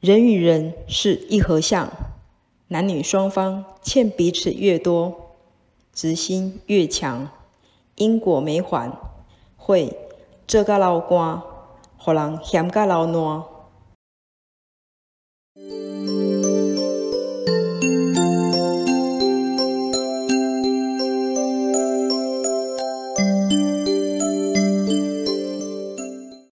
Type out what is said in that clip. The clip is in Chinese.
人与人是一合相，男女双方欠彼此越多，执心越强，因果没还，会做甲老干，互人嫌甲老烂。